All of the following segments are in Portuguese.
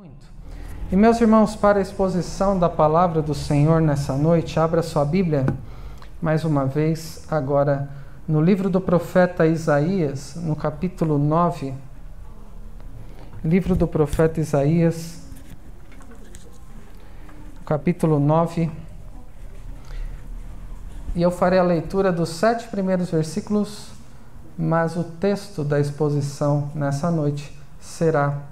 Muito. E meus irmãos, para a exposição da palavra do Senhor nessa noite, abra sua Bíblia mais uma vez, agora no livro do profeta Isaías, no capítulo 9. Livro do profeta Isaías, capítulo 9. E eu farei a leitura dos sete primeiros versículos, mas o texto da exposição nessa noite será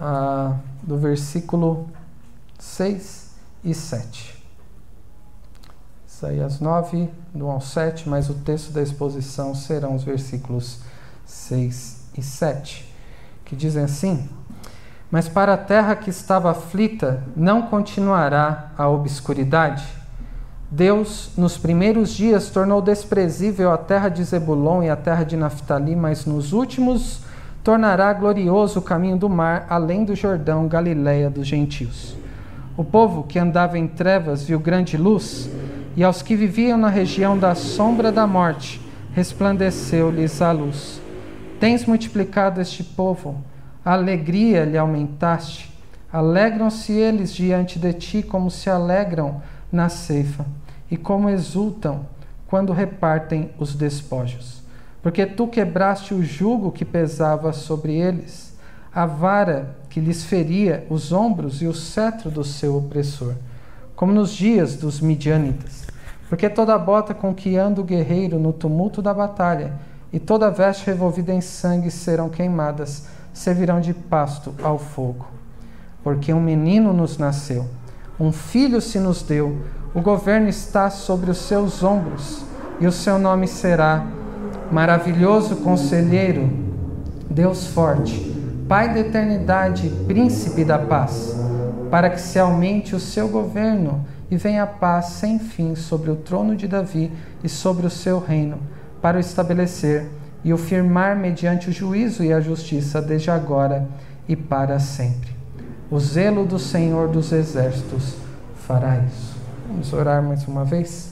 ah, do versículo 6 e 7. Isaías 9, do 1 ao 7, mas o texto da exposição serão os versículos 6 e 7, que dizem assim: Mas para a terra que estava aflita não continuará a obscuridade. Deus, nos primeiros dias, tornou desprezível a terra de Zebulon e a terra de Naphtali, mas nos últimos tornará glorioso o caminho do mar, além do Jordão, Galiléia dos gentios. O povo que andava em trevas viu grande luz, e aos que viviam na região da sombra da morte, resplandeceu-lhes a luz. Tens multiplicado este povo, a alegria lhe aumentaste. Alegram-se eles diante de ti, como se alegram na ceifa, e como exultam quando repartem os despojos porque tu quebraste o jugo que pesava sobre eles, a vara que lhes feria os ombros e o cetro do seu opressor, como nos dias dos midianitas. Porque toda bota com que anda o guerreiro no tumulto da batalha, e toda veste revolvida em sangue serão queimadas, servirão de pasto ao fogo. Porque um menino nos nasceu, um filho se nos deu, o governo está sobre os seus ombros, e o seu nome será maravilhoso conselheiro, Deus forte, Pai da eternidade, príncipe da paz, para que se aumente o seu governo e venha a paz sem fim sobre o trono de Davi e sobre o seu reino, para o estabelecer e o firmar mediante o juízo e a justiça desde agora e para sempre. O zelo do Senhor dos exércitos fará isso. Vamos orar mais uma vez?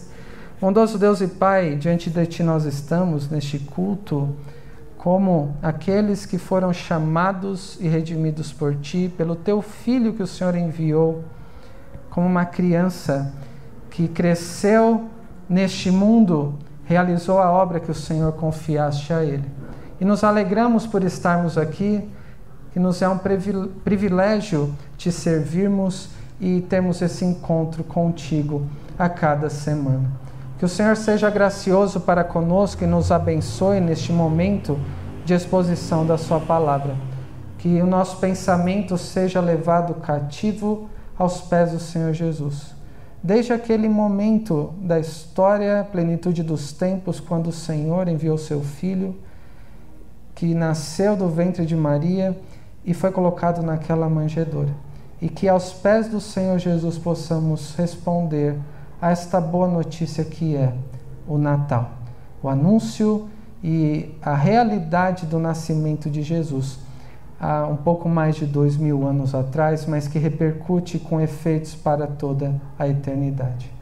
Bondoso Deus e Pai, diante de Ti nós estamos neste culto como aqueles que foram chamados e redimidos por Ti, pelo Teu Filho que o Senhor enviou, como uma criança que cresceu neste mundo, realizou a obra que o Senhor confiaste a Ele. E nos alegramos por estarmos aqui, que nos é um privilégio te servirmos e termos esse encontro contigo a cada semana. Que o Senhor seja gracioso para conosco e nos abençoe neste momento de exposição da Sua palavra. Que o nosso pensamento seja levado cativo aos pés do Senhor Jesus. Desde aquele momento da história, plenitude dos tempos, quando o Senhor enviou seu filho, que nasceu do ventre de Maria e foi colocado naquela manjedoura. E que aos pés do Senhor Jesus possamos responder a esta boa notícia que é o Natal, o anúncio e a realidade do nascimento de Jesus há um pouco mais de dois mil anos atrás, mas que repercute com efeitos para toda a eternidade.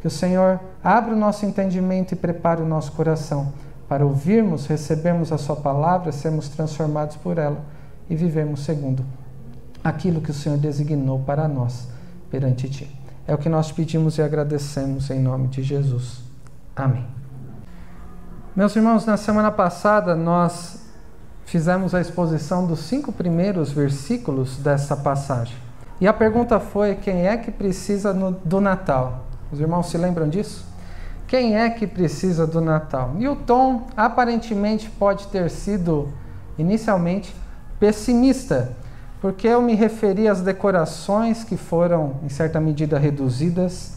Que o Senhor abra o nosso entendimento e prepare o nosso coração para ouvirmos, recebermos a Sua palavra, sermos transformados por ela e vivemos segundo aquilo que o Senhor designou para nós perante Ti. É o que nós pedimos e agradecemos em nome de Jesus. Amém. Meus irmãos, na semana passada nós fizemos a exposição dos cinco primeiros versículos dessa passagem. E a pergunta foi: quem é que precisa do Natal? Os irmãos se lembram disso? Quem é que precisa do Natal? E o tom aparentemente pode ter sido inicialmente pessimista porque eu me referi às decorações que foram, em certa medida, reduzidas,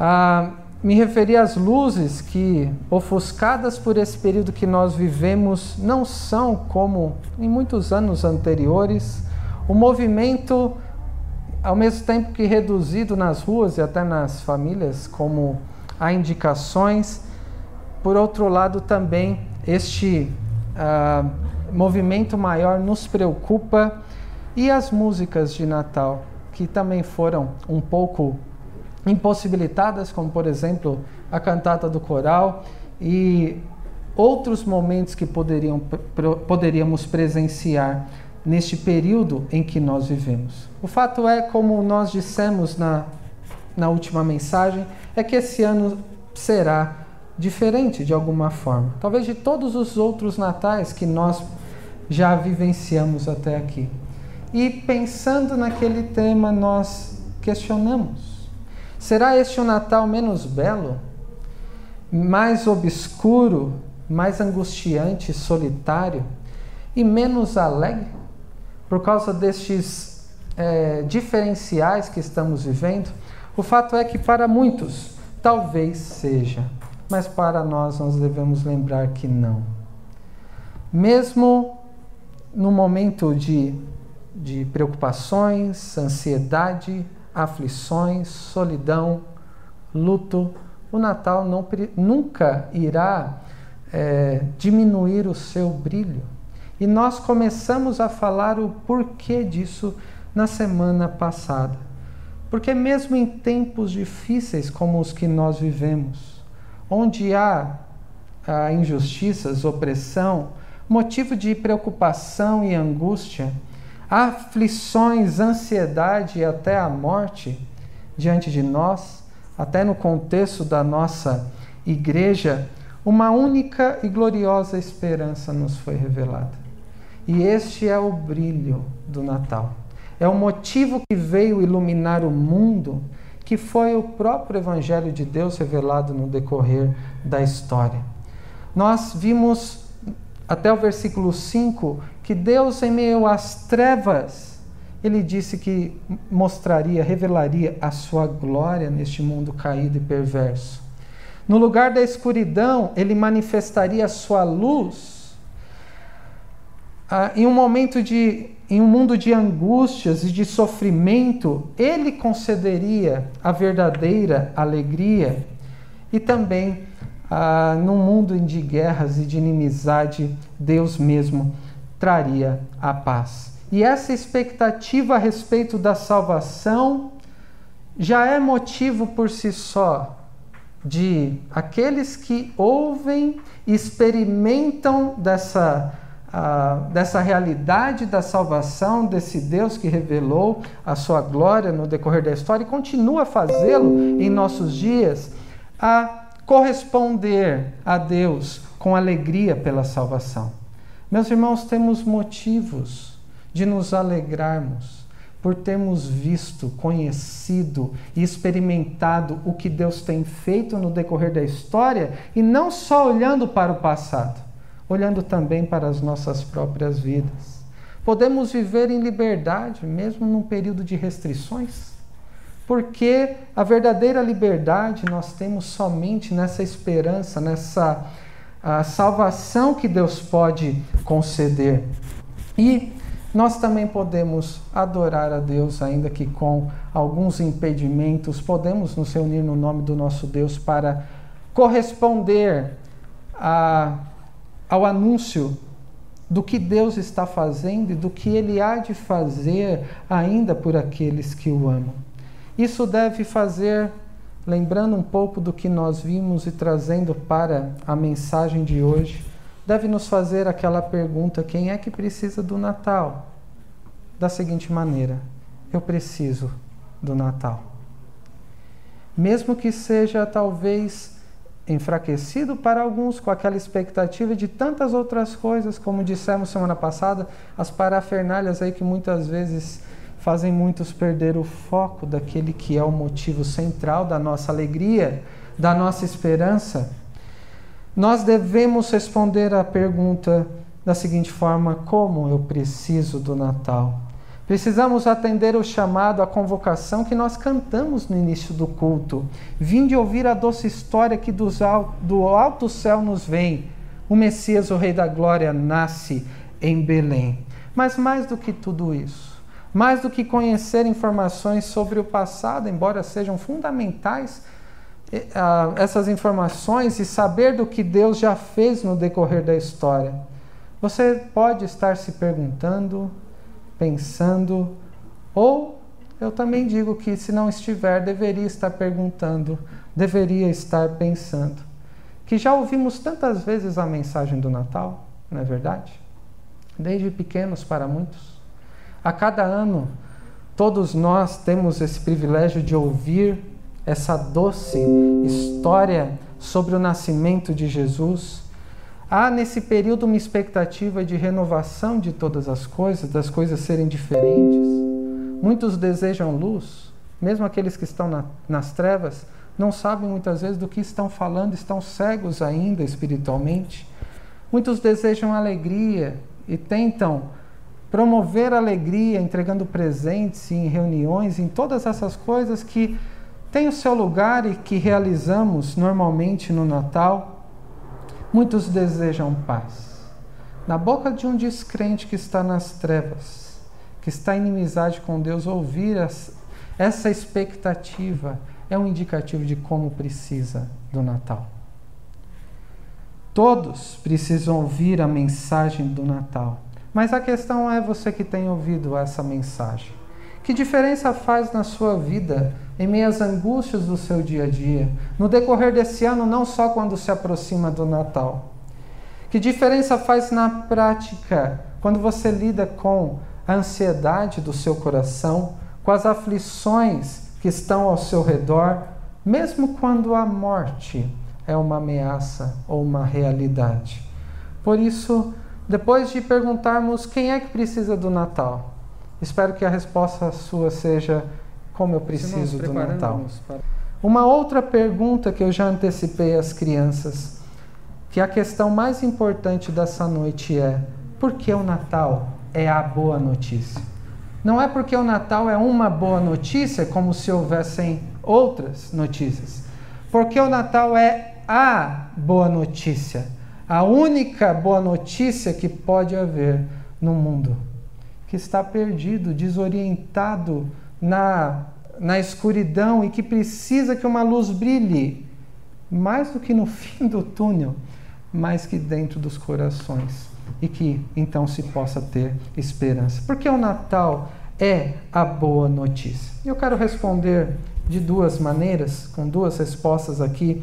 ah, me referi às luzes que, ofuscadas por esse período que nós vivemos, não são como em muitos anos anteriores. O movimento, ao mesmo tempo que reduzido nas ruas e até nas famílias, como há indicações, por outro lado, também este ah, movimento maior nos preocupa e as músicas de Natal, que também foram um pouco impossibilitadas, como por exemplo a cantata do coral e outros momentos que poderiam, poderíamos presenciar neste período em que nós vivemos. O fato é, como nós dissemos na, na última mensagem, é que esse ano será diferente de alguma forma. Talvez de todos os outros natais que nós já vivenciamos até aqui. E pensando naquele tema, nós questionamos: será este o Natal menos belo, mais obscuro, mais angustiante, solitário e menos alegre? Por causa destes é, diferenciais que estamos vivendo, o fato é que para muitos talvez seja, mas para nós nós devemos lembrar que não. Mesmo no momento de, de preocupações, ansiedade, aflições, solidão, luto, o Natal não, nunca irá é, diminuir o seu brilho. E nós começamos a falar o porquê disso na semana passada. Porque, mesmo em tempos difíceis como os que nós vivemos, onde há, há injustiças, opressão, motivo de preocupação e angústia, aflições, ansiedade e até a morte diante de nós, até no contexto da nossa igreja, uma única e gloriosa esperança nos foi revelada. E este é o brilho do Natal. É o motivo que veio iluminar o mundo, que foi o próprio Evangelho de Deus revelado no decorrer da história. Nós vimos até o versículo 5, que Deus, em meio às trevas, ele disse que mostraria, revelaria a sua glória neste mundo caído e perverso. No lugar da escuridão, ele manifestaria a sua luz. Ah, em um momento de, em um mundo de angústias e de sofrimento, ele concederia a verdadeira alegria e também ah, num mundo de guerras e de inimizade, Deus mesmo traria a paz. E essa expectativa a respeito da salvação já é motivo por si só de aqueles que ouvem e experimentam dessa, uh, dessa realidade da salvação, desse Deus que revelou a sua glória no decorrer da história e continua a fazê-lo em nossos dias, a corresponder a Deus com alegria pela salvação. Meus irmãos, temos motivos de nos alegrarmos por termos visto, conhecido e experimentado o que Deus tem feito no decorrer da história e não só olhando para o passado, olhando também para as nossas próprias vidas. Podemos viver em liberdade, mesmo num período de restrições porque a verdadeira liberdade nós temos somente nessa esperança, nessa salvação que Deus pode conceder. E nós também podemos adorar a Deus, ainda que com alguns impedimentos, podemos nos reunir no nome do nosso Deus para corresponder a, ao anúncio do que Deus está fazendo e do que Ele há de fazer ainda por aqueles que o amam. Isso deve fazer, lembrando um pouco do que nós vimos e trazendo para a mensagem de hoje, deve nos fazer aquela pergunta: quem é que precisa do Natal? Da seguinte maneira: eu preciso do Natal. Mesmo que seja talvez enfraquecido para alguns com aquela expectativa de tantas outras coisas, como dissemos semana passada, as parafernálias aí que muitas vezes fazem muitos perder o foco daquele que é o motivo central da nossa alegria, da nossa esperança. Nós devemos responder à pergunta da seguinte forma: como eu preciso do Natal? Precisamos atender o chamado, a convocação que nós cantamos no início do culto. Vinde ouvir a doce história que do alto céu nos vem. O Messias, o Rei da Glória, nasce em Belém. Mas mais do que tudo isso, mais do que conhecer informações sobre o passado, embora sejam fundamentais essas informações e saber do que Deus já fez no decorrer da história, você pode estar se perguntando, pensando, ou eu também digo que, se não estiver, deveria estar perguntando, deveria estar pensando. Que já ouvimos tantas vezes a mensagem do Natal, não é verdade? desde pequenos para muitos. A cada ano, todos nós temos esse privilégio de ouvir essa doce história sobre o nascimento de Jesus. Há nesse período uma expectativa de renovação de todas as coisas, das coisas serem diferentes. Muitos desejam luz, mesmo aqueles que estão na, nas trevas, não sabem muitas vezes do que estão falando, estão cegos ainda espiritualmente. Muitos desejam alegria e tentam promover alegria entregando presentes em reuniões, em todas essas coisas que têm o seu lugar e que realizamos normalmente no Natal. Muitos desejam paz. Na boca de um descrente que está nas trevas, que está em inimizade com Deus, ouvir essa expectativa é um indicativo de como precisa do Natal. Todos precisam ouvir a mensagem do Natal. Mas a questão é você que tem ouvido essa mensagem. Que diferença faz na sua vida, em meio às angústias do seu dia a dia, no decorrer desse ano, não só quando se aproxima do Natal? Que diferença faz na prática, quando você lida com a ansiedade do seu coração, com as aflições que estão ao seu redor, mesmo quando a morte é uma ameaça ou uma realidade. Por isso, depois de perguntarmos quem é que precisa do Natal, espero que a resposta sua seja como eu preciso do Natal. Uma outra pergunta que eu já antecipei às crianças, que a questão mais importante dessa noite é: por que o Natal é a boa notícia? Não é porque o Natal é uma boa notícia, como se houvessem outras notícias. Porque o Natal é a boa notícia, a única boa notícia que pode haver no mundo, que está perdido, desorientado na, na escuridão e que precisa que uma luz brilhe, mais do que no fim do túnel, mais que dentro dos corações e que então se possa ter esperança. Porque o Natal é a boa notícia. Eu quero responder de duas maneiras, com duas respostas aqui,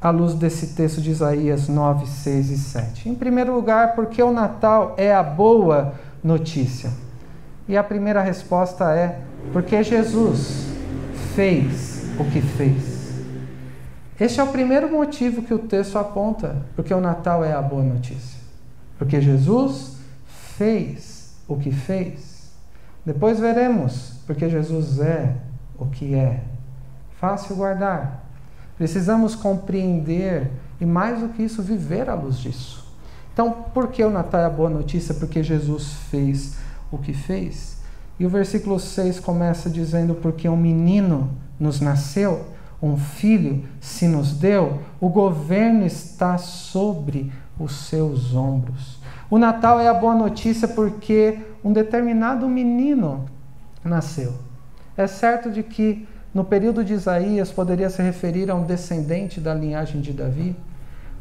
à luz desse texto de Isaías 9, 6 e 7. Em primeiro lugar, porque o Natal é a boa notícia. E a primeira resposta é porque Jesus fez o que fez. Este é o primeiro motivo que o texto aponta, porque o Natal é a boa notícia. Porque Jesus fez o que fez. Depois veremos porque Jesus é o que é. Fácil guardar. Precisamos compreender e, mais do que isso, viver à luz disso. Então, por que o Natal é a boa notícia? Porque Jesus fez o que fez. E o versículo 6 começa dizendo: Porque um menino nos nasceu, um filho se nos deu, o governo está sobre os seus ombros. O Natal é a boa notícia porque um determinado menino nasceu. É certo de que no período de Isaías poderia se referir a um descendente da linhagem de Davi,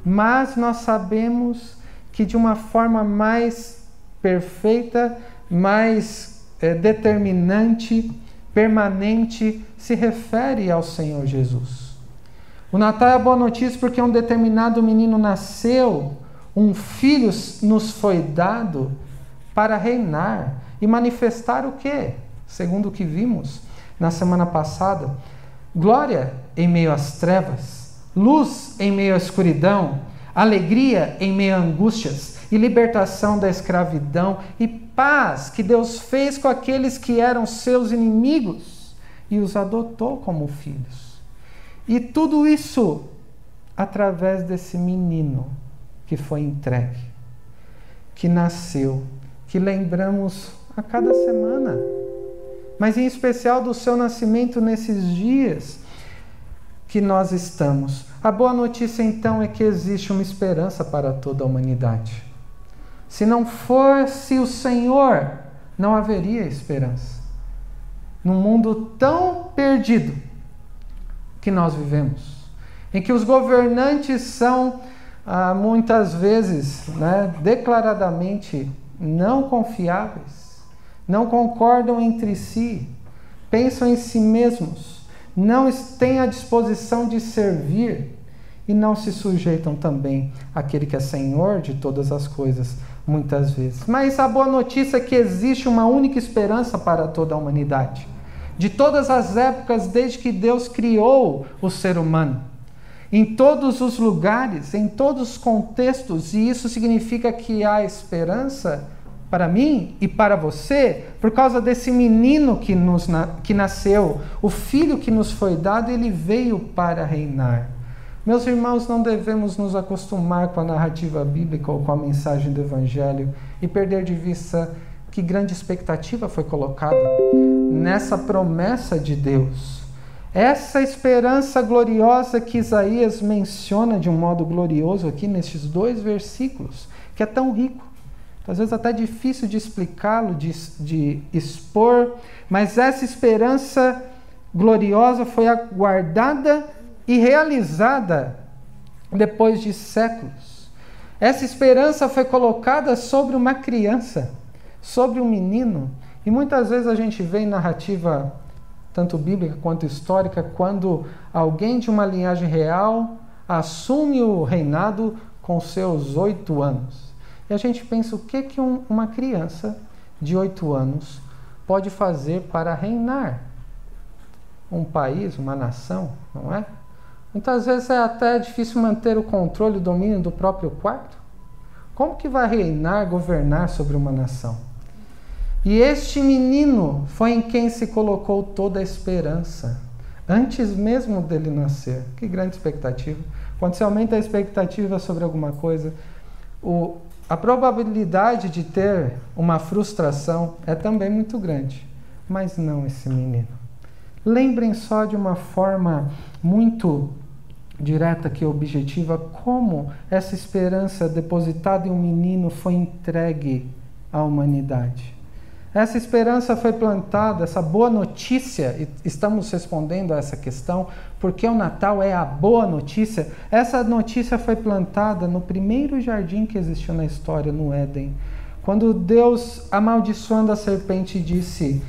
mas nós sabemos que de uma forma mais perfeita, mais é, determinante, permanente, se refere ao Senhor Jesus. O Natal é a boa notícia porque um determinado menino nasceu um filho nos foi dado para reinar e manifestar o que? Segundo o que vimos na semana passada, glória em meio às trevas, luz em meio à escuridão, alegria em meio a angústias e libertação da escravidão e paz que Deus fez com aqueles que eram seus inimigos e os adotou como filhos. E tudo isso através desse menino que foi entregue, que nasceu, que lembramos a cada semana, mas em especial do seu nascimento nesses dias que nós estamos. A boa notícia então é que existe uma esperança para toda a humanidade. Se não fosse o Senhor, não haveria esperança. Num mundo tão perdido que nós vivemos, em que os governantes são ah, muitas vezes né, declaradamente não confiáveis, não concordam entre si, pensam em si mesmos, não têm a disposição de servir e não se sujeitam também àquele que é Senhor de todas as coisas, muitas vezes. Mas a boa notícia é que existe uma única esperança para toda a humanidade. De todas as épocas, desde que Deus criou o ser humano. Em todos os lugares, em todos os contextos, e isso significa que há esperança para mim e para você, por causa desse menino que, nos, que nasceu, o filho que nos foi dado, ele veio para reinar. Meus irmãos, não devemos nos acostumar com a narrativa bíblica ou com a mensagem do Evangelho e perder de vista que grande expectativa foi colocada nessa promessa de Deus. Essa esperança gloriosa que Isaías menciona de um modo glorioso aqui nestes dois versículos, que é tão rico, às vezes até difícil de explicá-lo, de, de expor, mas essa esperança gloriosa foi aguardada e realizada depois de séculos. Essa esperança foi colocada sobre uma criança, sobre um menino, e muitas vezes a gente vê em narrativa, tanto bíblica quanto histórica, quando alguém de uma linhagem real assume o reinado com seus oito anos. E a gente pensa o que, que um, uma criança de oito anos pode fazer para reinar um país, uma nação, não é? Muitas vezes é até difícil manter o controle, o domínio do próprio quarto. Como que vai reinar, governar sobre uma nação? E este menino foi em quem se colocou toda a esperança, antes mesmo dele nascer. Que grande expectativa. Quando se aumenta a expectativa sobre alguma coisa, o, a probabilidade de ter uma frustração é também muito grande. Mas não esse menino. Lembrem só de uma forma muito direta que objetiva como essa esperança depositada em um menino foi entregue à humanidade. Essa esperança foi plantada, essa boa notícia, e estamos respondendo a essa questão, porque o Natal é a boa notícia. Essa notícia foi plantada no primeiro jardim que existiu na história, no Éden. Quando Deus, amaldiçoando a serpente, disse: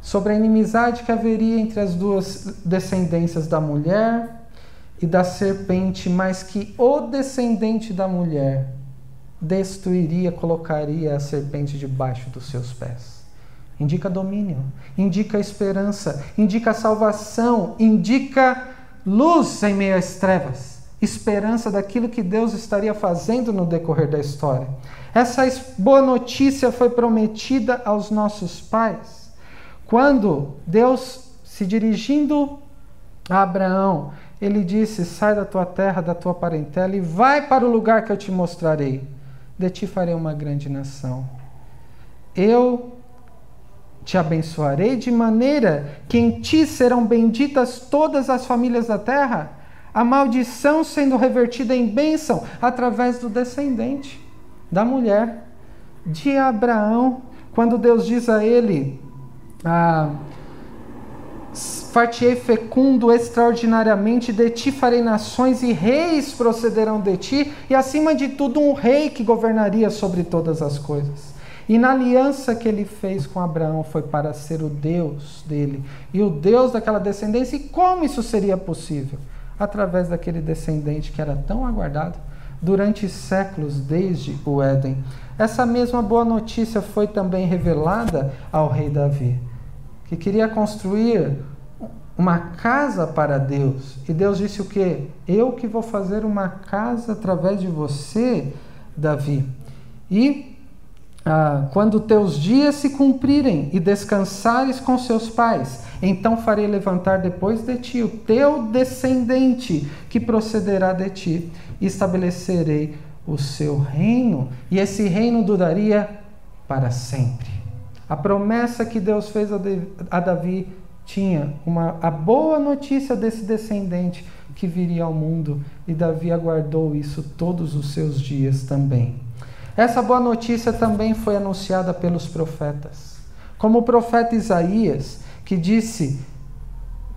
sobre a inimizade que haveria entre as duas descendências da mulher e da serpente, mas que o descendente da mulher destruiria, colocaria a serpente debaixo dos seus pés. Indica domínio, indica esperança, indica salvação, indica luz em meio às trevas, esperança daquilo que Deus estaria fazendo no decorrer da história. Essa boa notícia foi prometida aos nossos pais quando Deus, se dirigindo a Abraão, ele disse: Sai da tua terra, da tua parentela e vai para o lugar que eu te mostrarei. De ti farei uma grande nação. Eu te abençoarei de maneira que em ti serão benditas todas as famílias da terra, a maldição sendo revertida em bênção através do descendente da mulher de Abraão. Quando Deus diz a ele: ah, Fartiei fecundo extraordinariamente, de ti farei nações e reis procederão de ti, e acima de tudo um rei que governaria sobre todas as coisas. E na aliança que ele fez com Abraão foi para ser o Deus dele e o Deus daquela descendência. E como isso seria possível? Através daquele descendente que era tão aguardado durante séculos desde o Éden. Essa mesma boa notícia foi também revelada ao rei Davi que queria construir uma casa para Deus. E Deus disse o que? Eu que vou fazer uma casa através de você, Davi. E ah, quando teus dias se cumprirem e descansares com seus pais, então farei levantar depois de ti o teu descendente que procederá de ti, e estabelecerei o seu reino, e esse reino duraria para sempre. A promessa que Deus fez a Davi tinha uma, a boa notícia desse descendente que viria ao mundo, e Davi aguardou isso todos os seus dias também. Essa boa notícia também foi anunciada pelos profetas. Como o profeta Isaías, que disse,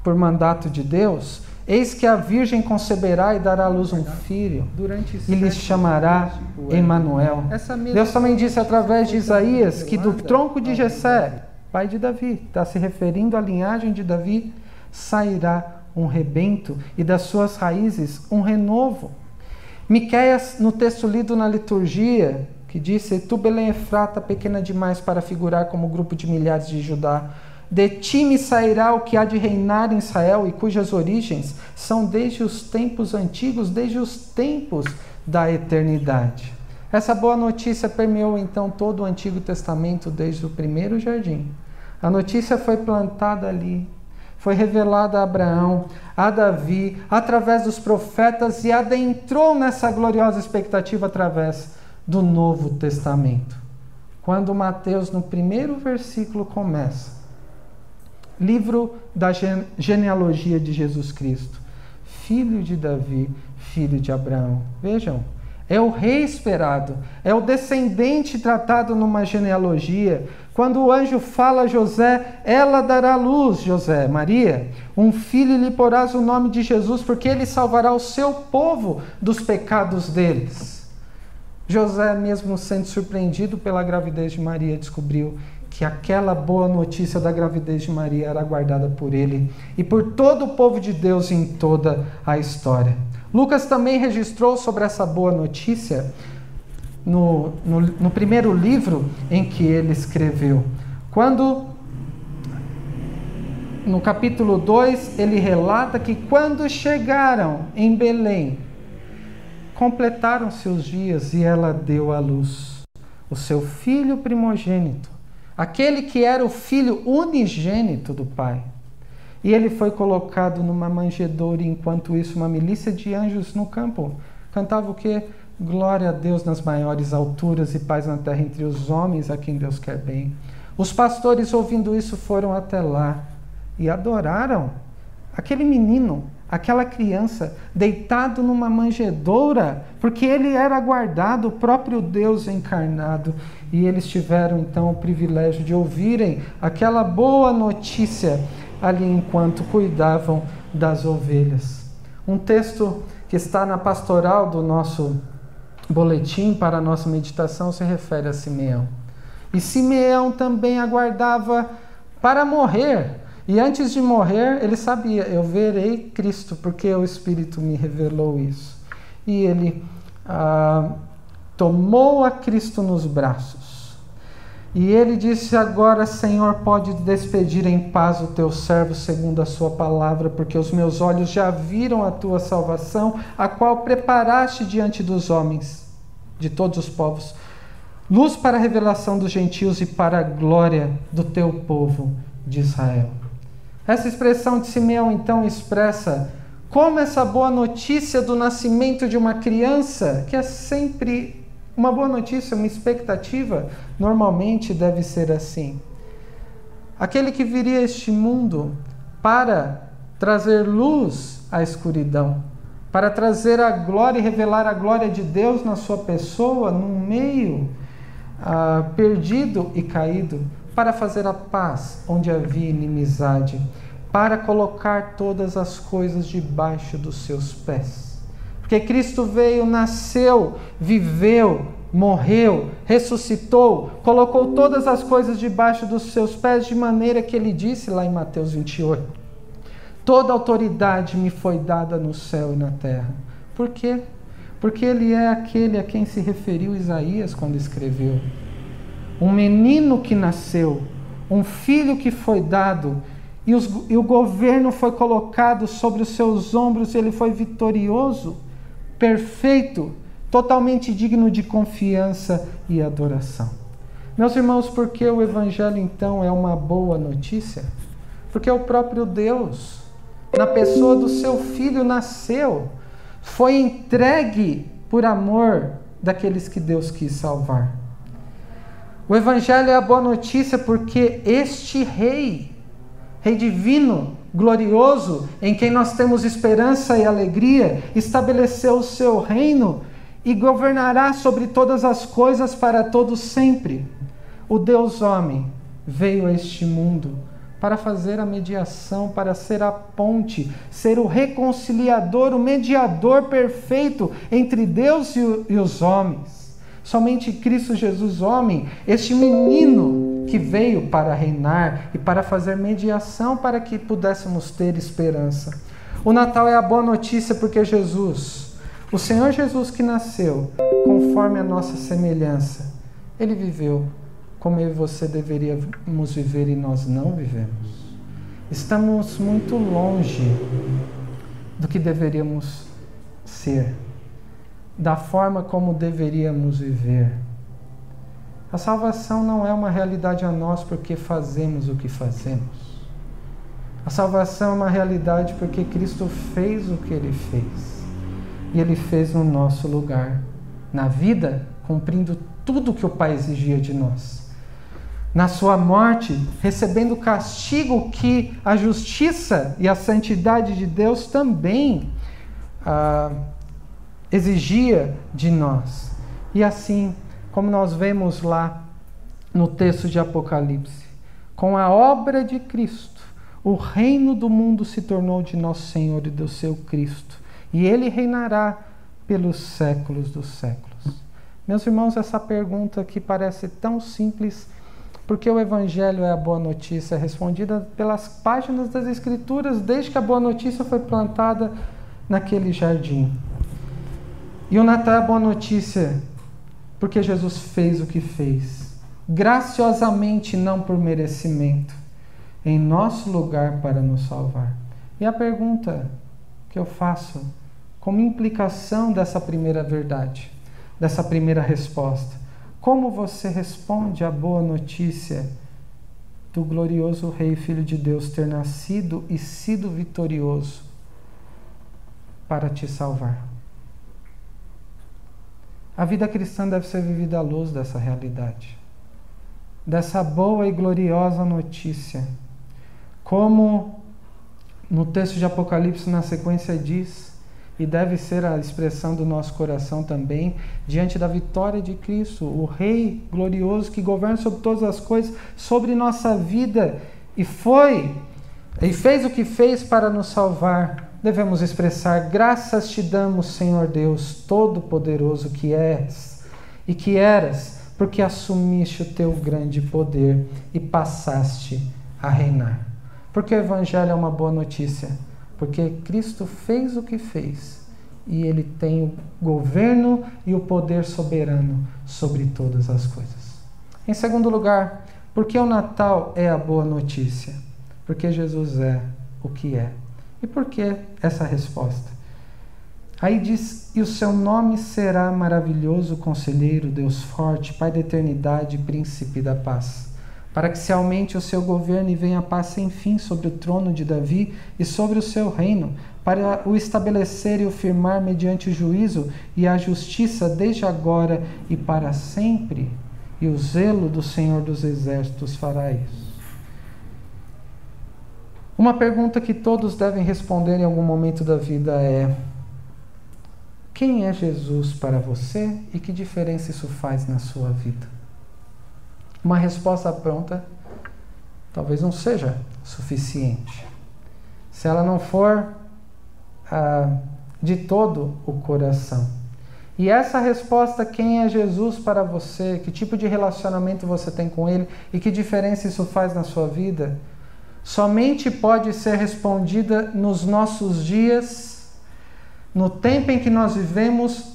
por mandato de Deus, Eis que a virgem conceberá e dará à luz um filho, e lhe chamará Emanuel. Deus também disse através de Isaías que do tronco de Jessé, pai de Davi, está se referindo à linhagem de Davi, sairá um rebento e das suas raízes um renovo. Miqueias, no texto lido na liturgia, que disse: Tu, Belém Efrata, pequena demais para figurar como grupo de milhares de Judá, de ti me sairá o que há de reinar em Israel e cujas origens são desde os tempos antigos, desde os tempos da eternidade. Essa boa notícia permeou então todo o Antigo Testamento desde o primeiro jardim. A notícia foi plantada ali, foi revelada a Abraão, a Davi, através dos profetas e adentrou nessa gloriosa expectativa através do Novo Testamento. Quando Mateus, no primeiro versículo, começa, livro da genealogia de Jesus Cristo, filho de Davi, filho de Abraão. Vejam, é o rei esperado, é o descendente tratado numa genealogia. Quando o anjo fala a José, ela dará luz, José, Maria, um filho lhe porás o nome de Jesus, porque ele salvará o seu povo dos pecados deles. José, mesmo sendo surpreendido pela gravidez de Maria, descobriu que aquela boa notícia da gravidez de Maria era guardada por ele e por todo o povo de Deus em toda a história. Lucas também registrou sobre essa boa notícia no, no, no primeiro livro em que ele escreveu. Quando, no capítulo 2, ele relata que quando chegaram em Belém, completaram seus dias e ela deu à luz o seu filho primogênito, aquele que era o filho unigênito do Pai. E ele foi colocado numa manjedoura, enquanto isso, uma milícia de anjos no campo cantava o que? Glória a Deus nas maiores alturas e paz na terra entre os homens a quem Deus quer bem. Os pastores, ouvindo isso, foram até lá e adoraram aquele menino, aquela criança, deitado numa manjedoura, porque ele era guardado, o próprio Deus encarnado. E eles tiveram então o privilégio de ouvirem aquela boa notícia ali enquanto cuidavam das ovelhas. Um texto que está na pastoral do nosso boletim para a nossa meditação se refere a Simeão. E Simeão também aguardava para morrer. E antes de morrer, ele sabia: eu verei Cristo, porque o Espírito me revelou isso. E ele ah, tomou a Cristo nos braços e ele disse: Agora, Senhor, pode despedir em paz o teu servo segundo a sua palavra, porque os meus olhos já viram a tua salvação, a qual preparaste diante dos homens, de todos os povos, luz para a revelação dos gentios e para a glória do teu povo de Israel. Essa expressão de Simeão então expressa como essa boa notícia do nascimento de uma criança, que é sempre uma boa notícia, uma expectativa, normalmente deve ser assim. Aquele que viria a este mundo para trazer luz à escuridão, para trazer a glória e revelar a glória de Deus na sua pessoa, num meio ah, perdido e caído, para fazer a paz onde havia inimizade, para colocar todas as coisas debaixo dos seus pés. Porque Cristo veio, nasceu, viveu, morreu, ressuscitou, colocou todas as coisas debaixo dos seus pés, de maneira que ele disse lá em Mateus 28: Toda autoridade me foi dada no céu e na terra. Por quê? Porque ele é aquele a quem se referiu Isaías quando escreveu: Um menino que nasceu, um filho que foi dado, e, os, e o governo foi colocado sobre os seus ombros, e ele foi vitorioso perfeito, totalmente digno de confiança e adoração. Meus irmãos, por que o Evangelho então é uma boa notícia? Porque o próprio Deus, na pessoa do seu filho, nasceu, foi entregue por amor daqueles que Deus quis salvar. O Evangelho é a boa notícia porque este Rei, Rei divino, glorioso, em quem nós temos esperança e alegria, estabeleceu o seu reino e governará sobre todas as coisas para todos sempre. O Deus homem veio a este mundo para fazer a mediação, para ser a ponte, ser o reconciliador, o mediador perfeito entre Deus e os homens. Somente Cristo Jesus, homem, este menino que veio para reinar e para fazer mediação para que pudéssemos ter esperança. O Natal é a boa notícia porque Jesus, o Senhor Jesus que nasceu conforme a nossa semelhança, ele viveu como eu e você deveríamos viver e nós não vivemos. Estamos muito longe do que deveríamos ser, da forma como deveríamos viver. A salvação não é uma realidade a nós porque fazemos o que fazemos. A salvação é uma realidade porque Cristo fez o que ele fez. E ele fez no nosso lugar, na vida, cumprindo tudo que o Pai exigia de nós. Na sua morte, recebendo o castigo que a justiça e a santidade de Deus também ah, exigia de nós. E assim, como nós vemos lá no texto de Apocalipse, com a obra de Cristo, o reino do mundo se tornou de nosso Senhor e do seu Cristo, e ele reinará pelos séculos dos séculos. Meus irmãos, essa pergunta que parece tão simples, porque o Evangelho é a boa notícia, respondida pelas páginas das Escrituras, desde que a boa notícia foi plantada naquele jardim. E o Natal é a boa notícia, porque Jesus fez o que fez, graciosamente, não por merecimento em nosso lugar para nos salvar. E a pergunta que eu faço, como implicação dessa primeira verdade, dessa primeira resposta, como você responde à boa notícia do glorioso Rei Filho de Deus ter nascido e sido vitorioso para te salvar? A vida cristã deve ser vivida à luz dessa realidade, dessa boa e gloriosa notícia como no texto de Apocalipse, na sequência, diz, e deve ser a expressão do nosso coração também, diante da vitória de Cristo, o Rei glorioso que governa sobre todas as coisas, sobre nossa vida, e foi, e fez o que fez para nos salvar. Devemos expressar: graças te damos, Senhor Deus, Todo-Poderoso que és e que eras, porque assumiste o teu grande poder e passaste a reinar. Porque o Evangelho é uma boa notícia? Porque Cristo fez o que fez e ele tem o governo e o poder soberano sobre todas as coisas. Em segundo lugar, porque o Natal é a boa notícia? Porque Jesus é o que é. E por que essa resposta? Aí diz: E o seu nome será maravilhoso, conselheiro, Deus forte, Pai da eternidade, príncipe da paz para que se aumente o seu governo e venha a paz sem fim sobre o trono de Davi e sobre o seu reino, para o estabelecer e o firmar mediante o juízo e a justiça desde agora e para sempre. E o zelo do Senhor dos Exércitos fará isso. Uma pergunta que todos devem responder em algum momento da vida é: Quem é Jesus para você e que diferença isso faz na sua vida? Uma resposta pronta talvez não seja suficiente. Se ela não for ah, de todo o coração. E essa resposta, quem é Jesus para você, que tipo de relacionamento você tem com Ele e que diferença isso faz na sua vida, somente pode ser respondida nos nossos dias, no tempo em que nós vivemos,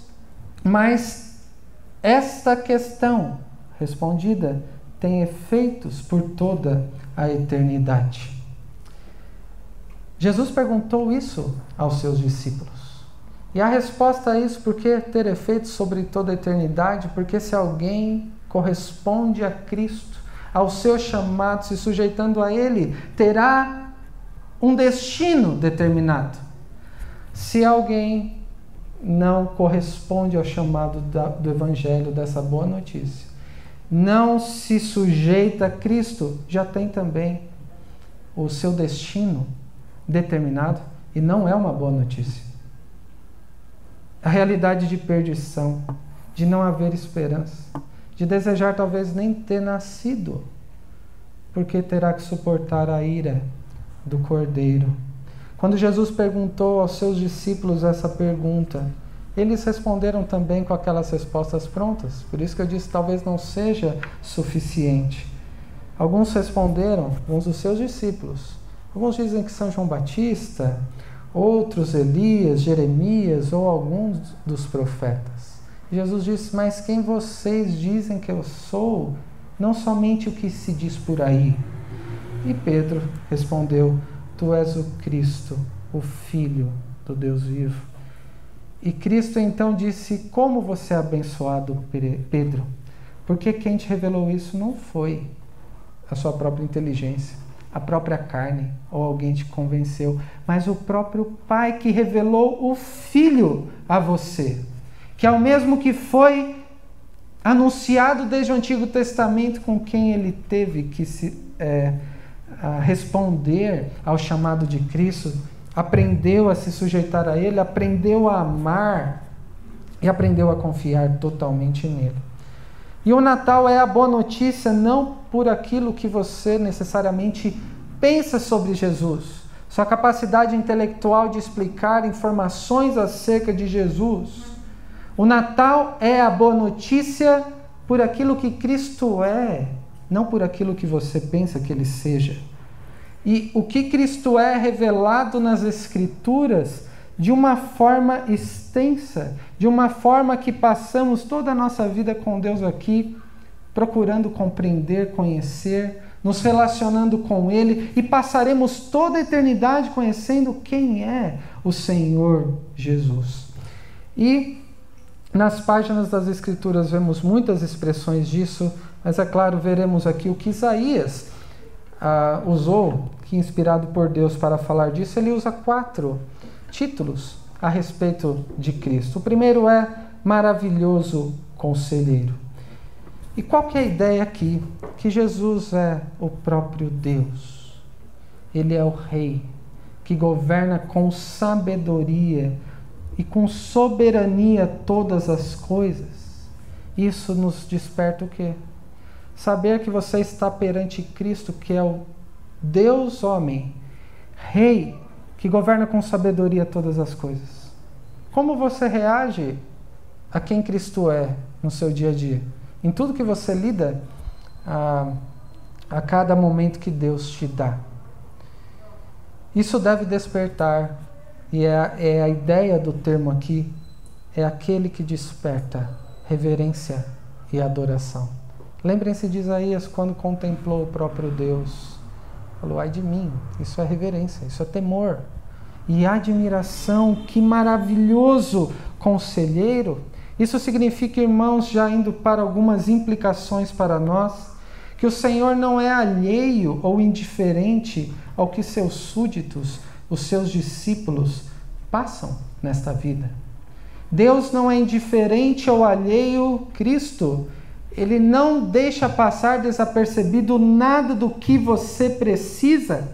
mas esta questão respondida tem efeitos por toda a eternidade. Jesus perguntou isso aos seus discípulos. E a resposta a isso, por que ter efeitos sobre toda a eternidade? Porque se alguém corresponde a Cristo, ao seu chamado, se sujeitando a Ele, terá um destino determinado. Se alguém não corresponde ao chamado do Evangelho, dessa boa notícia, não se sujeita a Cristo, já tem também o seu destino determinado e não é uma boa notícia. A realidade de perdição, de não haver esperança, de desejar talvez nem ter nascido, porque terá que suportar a ira do cordeiro. Quando Jesus perguntou aos seus discípulos essa pergunta, eles responderam também com aquelas respostas prontas. Por isso que eu disse talvez não seja suficiente. Alguns responderam, alguns dos seus discípulos. Alguns dizem que São João Batista, outros Elias, Jeremias ou alguns dos profetas. Jesus disse: Mas quem vocês dizem que eu sou? Não somente o que se diz por aí. E Pedro respondeu: Tu és o Cristo, o Filho do Deus vivo. E Cristo então disse: Como você é abençoado, Pedro? Porque quem te revelou isso não foi a sua própria inteligência, a própria carne ou alguém te convenceu, mas o próprio Pai que revelou o Filho a você, que é o mesmo que foi anunciado desde o Antigo Testamento, com quem ele teve que se é, responder ao chamado de Cristo, aprendeu a se sujeitar a Ele, aprendeu a amar e aprendeu a confiar totalmente nele. E o Natal é a boa notícia não por aquilo que você necessariamente pensa sobre Jesus, sua capacidade intelectual de explicar informações acerca de Jesus. O Natal é a boa notícia por aquilo que Cristo é, não por aquilo que você pensa que ele seja. E o que Cristo é revelado nas Escrituras de uma forma extensa, de uma forma que passamos toda a nossa vida com Deus aqui, procurando compreender, conhecer, nos relacionando com Ele e passaremos toda a eternidade conhecendo quem é o Senhor Jesus. E nas páginas das Escrituras vemos muitas expressões disso, mas é claro, veremos aqui o que Isaías ah, usou, que inspirado por Deus para falar disso, ele usa quatro títulos a respeito de Cristo. O primeiro é maravilhoso conselheiro. E qual que é a ideia aqui? Que Jesus é o próprio Deus. Ele é o rei que governa com sabedoria e com soberania todas as coisas. Isso nos desperta o quê? Saber que você está perante Cristo, que é o Deus homem, rei que governa com sabedoria todas as coisas. Como você reage a quem Cristo é no seu dia a dia? Em tudo que você lida, a, a cada momento que Deus te dá. Isso deve despertar, e é, é a ideia do termo aqui, é aquele que desperta reverência e adoração. Lembrem-se de Isaías quando contemplou o próprio Deus Falou, ai de mim. Isso é reverência, isso é temor. E admiração, que maravilhoso conselheiro. Isso significa, irmãos, já indo para algumas implicações para nós, que o Senhor não é alheio ou indiferente ao que seus súditos, os seus discípulos, passam nesta vida. Deus não é indiferente ou alheio Cristo ele não deixa passar desapercebido nada do que você precisa,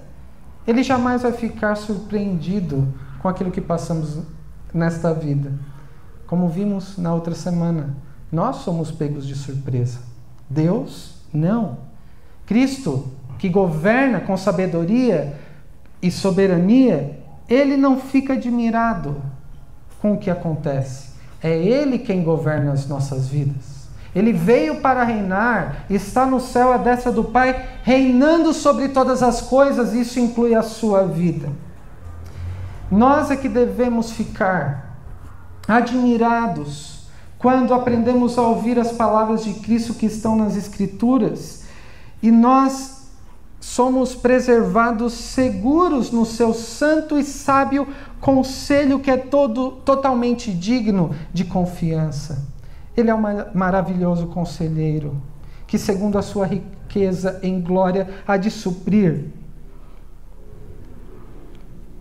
ele jamais vai ficar surpreendido com aquilo que passamos nesta vida. Como vimos na outra semana, nós somos pegos de surpresa. Deus, não. Cristo, que governa com sabedoria e soberania, ele não fica admirado com o que acontece. É ele quem governa as nossas vidas. Ele veio para reinar, está no céu à destra do Pai, reinando sobre todas as coisas, isso inclui a sua vida. Nós é que devemos ficar admirados quando aprendemos a ouvir as palavras de Cristo que estão nas Escrituras e nós somos preservados seguros no seu santo e sábio conselho que é todo totalmente digno de confiança. Ele é um maravilhoso conselheiro, que, segundo a sua riqueza em glória, há de suprir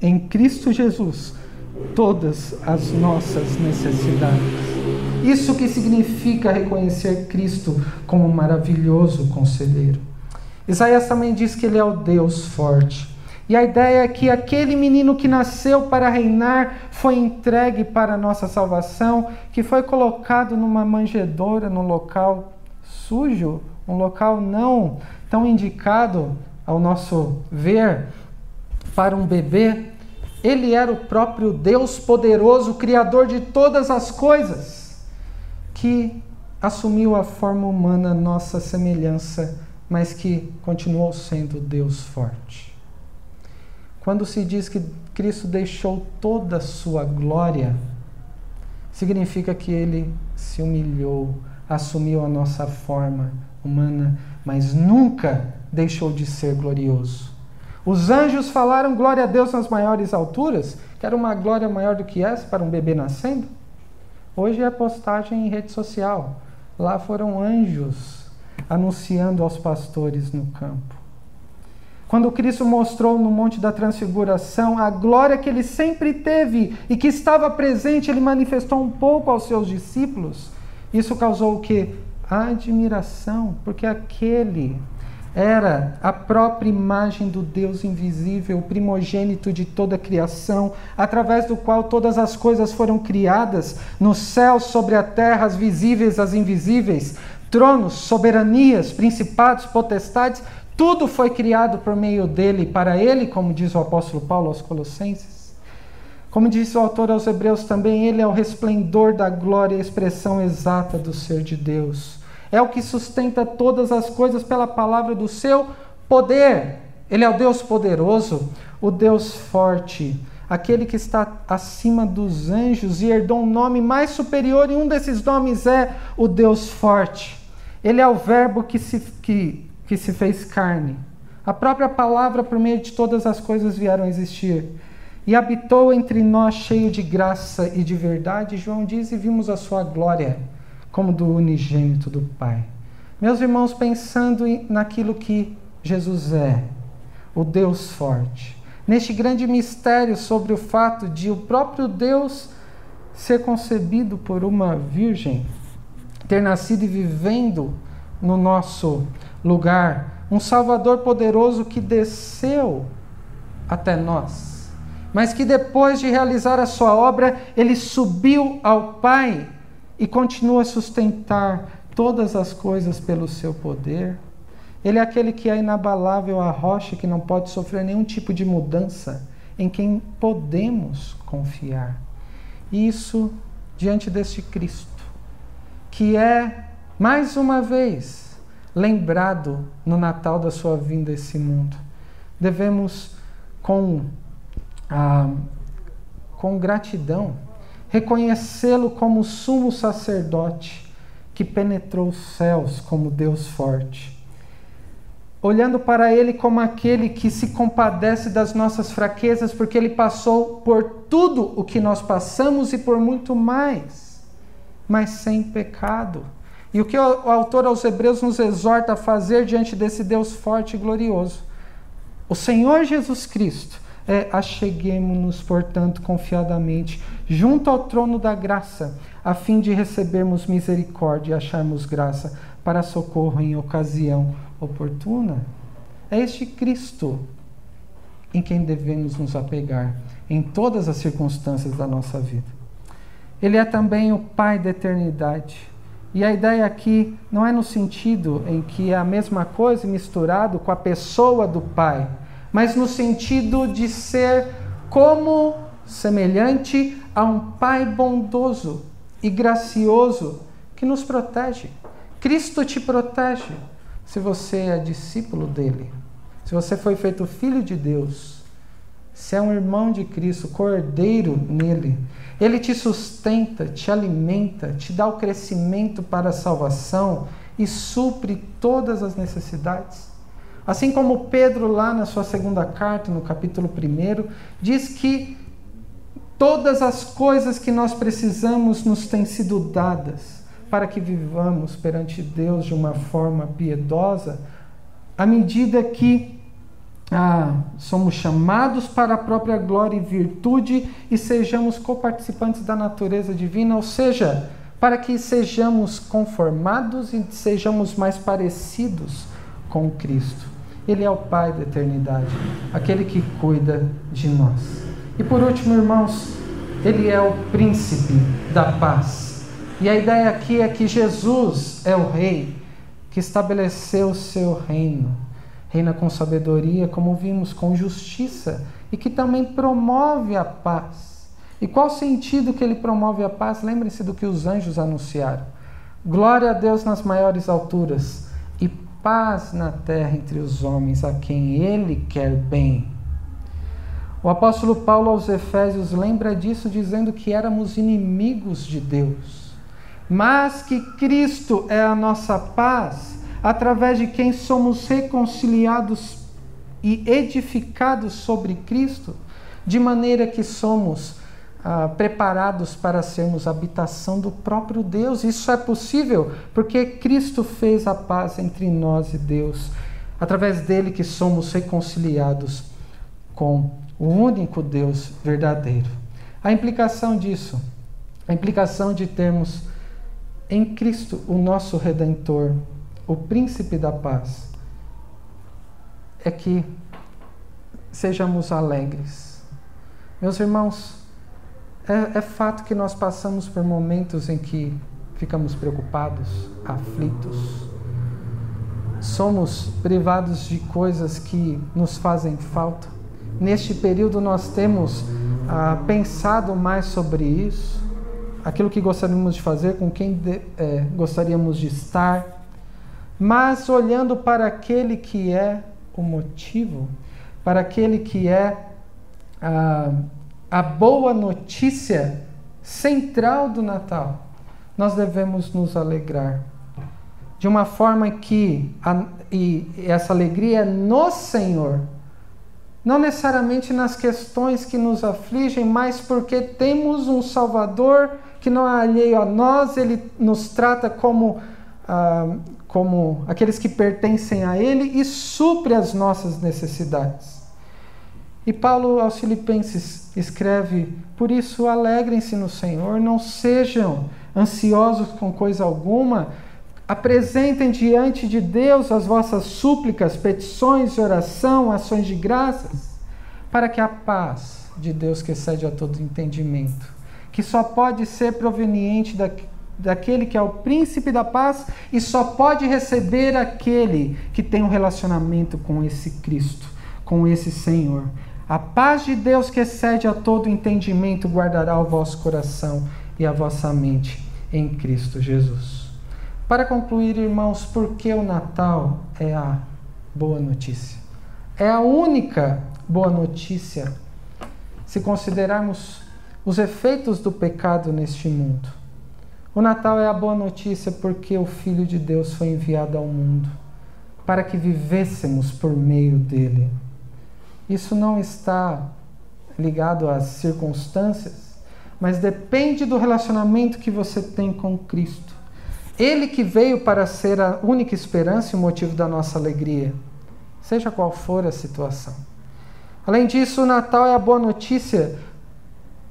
em Cristo Jesus todas as nossas necessidades. Isso que significa reconhecer Cristo como um maravilhoso conselheiro. Isaías também diz que ele é o Deus forte. E a ideia é que aquele menino que nasceu para reinar foi entregue para a nossa salvação, que foi colocado numa manjedoura, num local sujo, um local não tão indicado ao nosso ver para um bebê. Ele era o próprio Deus poderoso, Criador de todas as coisas, que assumiu a forma humana, nossa semelhança, mas que continuou sendo Deus forte. Quando se diz que Cristo deixou toda a sua glória, significa que ele se humilhou, assumiu a nossa forma humana, mas nunca deixou de ser glorioso. Os anjos falaram glória a Deus nas maiores alturas, que era uma glória maior do que essa para um bebê nascendo. Hoje é postagem em rede social. Lá foram anjos anunciando aos pastores no campo. Quando Cristo mostrou no Monte da Transfiguração a glória que ele sempre teve e que estava presente, ele manifestou um pouco aos seus discípulos. Isso causou o que? Admiração, porque aquele era a própria imagem do Deus invisível, primogênito de toda a criação, através do qual todas as coisas foram criadas, no céu, sobre a terra, as visíveis, as invisíveis, tronos, soberanias, principados, potestades, tudo foi criado por meio dele, para ele, como diz o apóstolo Paulo aos Colossenses. Como diz o autor aos Hebreus também, ele é o resplendor da glória e a expressão exata do ser de Deus. É o que sustenta todas as coisas pela palavra do seu poder. Ele é o Deus poderoso, o Deus forte, aquele que está acima dos anjos e herdou um nome mais superior, e um desses nomes é o Deus forte. Ele é o Verbo que se, que, que se fez carne. A própria palavra, por meio de todas as coisas, vieram a existir. E habitou entre nós cheio de graça e de verdade, João diz, e vimos a sua glória, como do unigênito do Pai. Meus irmãos, pensando naquilo que Jesus é, o Deus forte, neste grande mistério sobre o fato de o próprio Deus ser concebido por uma virgem, ter nascido e vivendo no nosso lugar, um Salvador poderoso que desceu até nós, mas que depois de realizar a sua obra, ele subiu ao Pai e continua a sustentar todas as coisas pelo seu poder. Ele é aquele que é inabalável, a rocha que não pode sofrer nenhum tipo de mudança, em quem podemos confiar. Isso diante deste Cristo, que é, mais uma vez, lembrado no Natal da sua vinda a esse mundo. Devemos, com, ah, com gratidão, reconhecê-lo como sumo sacerdote que penetrou os céus como Deus forte. Olhando para ele como aquele que se compadece das nossas fraquezas, porque ele passou por tudo o que nós passamos e por muito mais, mas sem pecado. E o que o autor aos Hebreus nos exorta a fazer diante desse Deus forte e glorioso? O Senhor Jesus Cristo é acheguemos-nos, portanto, confiadamente junto ao trono da graça, a fim de recebermos misericórdia e acharmos graça para socorro em ocasião oportuna. É este Cristo em quem devemos nos apegar em todas as circunstâncias da nossa vida. Ele é também o Pai da eternidade e a ideia aqui não é no sentido em que é a mesma coisa misturado com a pessoa do Pai, mas no sentido de ser como semelhante a um Pai bondoso e gracioso que nos protege. Cristo te protege se você é discípulo dele, se você foi feito filho de Deus, se é um irmão de Cristo, cordeiro nele. Ele te sustenta, te alimenta, te dá o crescimento para a salvação e supre todas as necessidades. Assim como Pedro, lá na sua segunda carta, no capítulo 1, diz que todas as coisas que nós precisamos nos têm sido dadas para que vivamos perante Deus de uma forma piedosa, à medida que ah, somos chamados para a própria glória e virtude e sejamos coparticipantes da natureza divina, ou seja, para que sejamos conformados e sejamos mais parecidos com Cristo. Ele é o Pai da eternidade, aquele que cuida de nós. E por último, irmãos, ele é o príncipe da paz. E a ideia aqui é que Jesus é o rei que estabeleceu o seu reino reina com sabedoria, como vimos, com justiça e que também promove a paz. E qual sentido que ele promove a paz? Lembrem-se do que os anjos anunciaram. Glória a Deus nas maiores alturas e paz na terra entre os homens a quem ele quer bem. O apóstolo Paulo aos Efésios lembra disso, dizendo que éramos inimigos de Deus, mas que Cristo é a nossa paz, através de quem somos reconciliados e edificados sobre Cristo, de maneira que somos ah, preparados para sermos habitação do próprio Deus. Isso é possível porque Cristo fez a paz entre nós e Deus, através dele que somos reconciliados com o único Deus verdadeiro. A implicação disso, a implicação de termos em Cristo o nosso redentor, o príncipe da paz, é que sejamos alegres. Meus irmãos, é, é, fato que nós passamos por momentos em que ficamos preocupados, aflitos, somos privados de coisas que nos fazem falta. Neste período, nós temos ah, pensado mais sobre isso, aquilo que gostaríamos de fazer, com quem de, é, gostaríamos de estar, mas olhando para aquele que é o motivo, para aquele que é a, a boa notícia central do Natal, nós devemos nos alegrar. De uma forma que a, e essa alegria é no Senhor, não necessariamente nas questões que nos afligem, mas porque temos um Salvador que não é alheio a nós, ele nos trata como, ah, como aqueles que pertencem a Ele e supre as nossas necessidades. E Paulo aos Filipenses escreve: Por isso alegrem-se no Senhor, não sejam ansiosos com coisa alguma, apresentem diante de Deus as vossas súplicas, petições de oração, ações de graças, para que a paz de Deus que excede a todo entendimento, que só pode ser proveniente da, daquele que é o príncipe da paz e só pode receber aquele que tem um relacionamento com esse Cristo, com esse Senhor. A paz de Deus que excede a todo entendimento guardará o vosso coração e a vossa mente em Cristo Jesus. Para concluir, irmãos, por que o Natal é a boa notícia? É a única boa notícia se considerarmos os efeitos do pecado neste mundo. O Natal é a boa notícia porque o Filho de Deus foi enviado ao mundo para que vivêssemos por meio dele. Isso não está ligado às circunstâncias, mas depende do relacionamento que você tem com Cristo. Ele que veio para ser a única esperança e o motivo da nossa alegria, seja qual for a situação. Além disso, o Natal é a boa notícia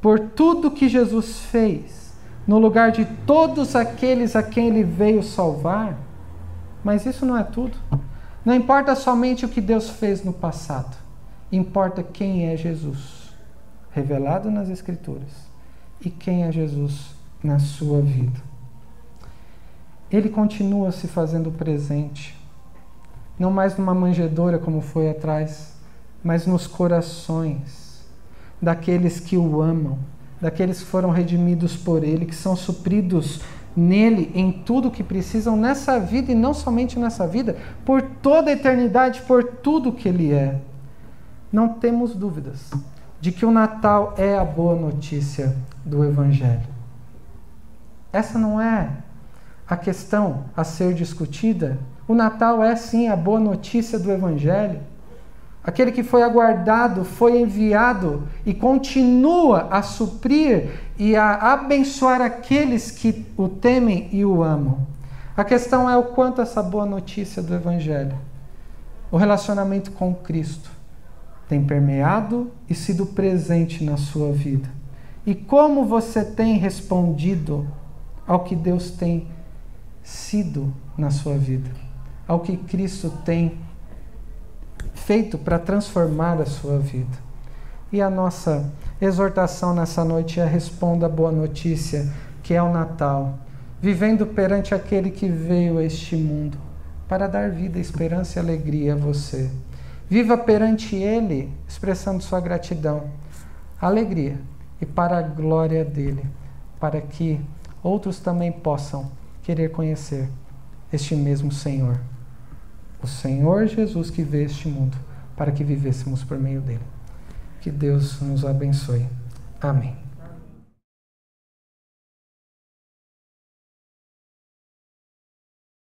por tudo que Jesus fez no lugar de todos aqueles a quem ele veio salvar. Mas isso não é tudo. Não importa somente o que Deus fez no passado, importa quem é Jesus, revelado nas Escrituras, e quem é Jesus na sua vida. Ele continua se fazendo presente, não mais numa manjedoura como foi atrás, mas nos corações daqueles que o amam daqueles que foram redimidos por Ele, que são supridos nele em tudo que precisam nessa vida e não somente nessa vida, por toda a eternidade, por tudo que Ele é. Não temos dúvidas de que o Natal é a boa notícia do Evangelho. Essa não é a questão a ser discutida. O Natal é sim a boa notícia do Evangelho. Aquele que foi aguardado, foi enviado e continua a suprir e a abençoar aqueles que o temem e o amam. A questão é o quanto essa boa notícia do Evangelho, o relacionamento com Cristo, tem permeado e sido presente na sua vida. E como você tem respondido ao que Deus tem sido na sua vida, ao que Cristo tem feito para transformar a sua vida. E a nossa exortação nessa noite é responda a boa notícia, que é o Natal, vivendo perante aquele que veio a este mundo para dar vida, esperança e alegria a você. Viva perante ele, expressando sua gratidão, alegria e para a glória dele, para que outros também possam querer conhecer este mesmo Senhor o Senhor Jesus que veio este mundo para que vivêssemos por meio dele. Que Deus nos abençoe. Amém.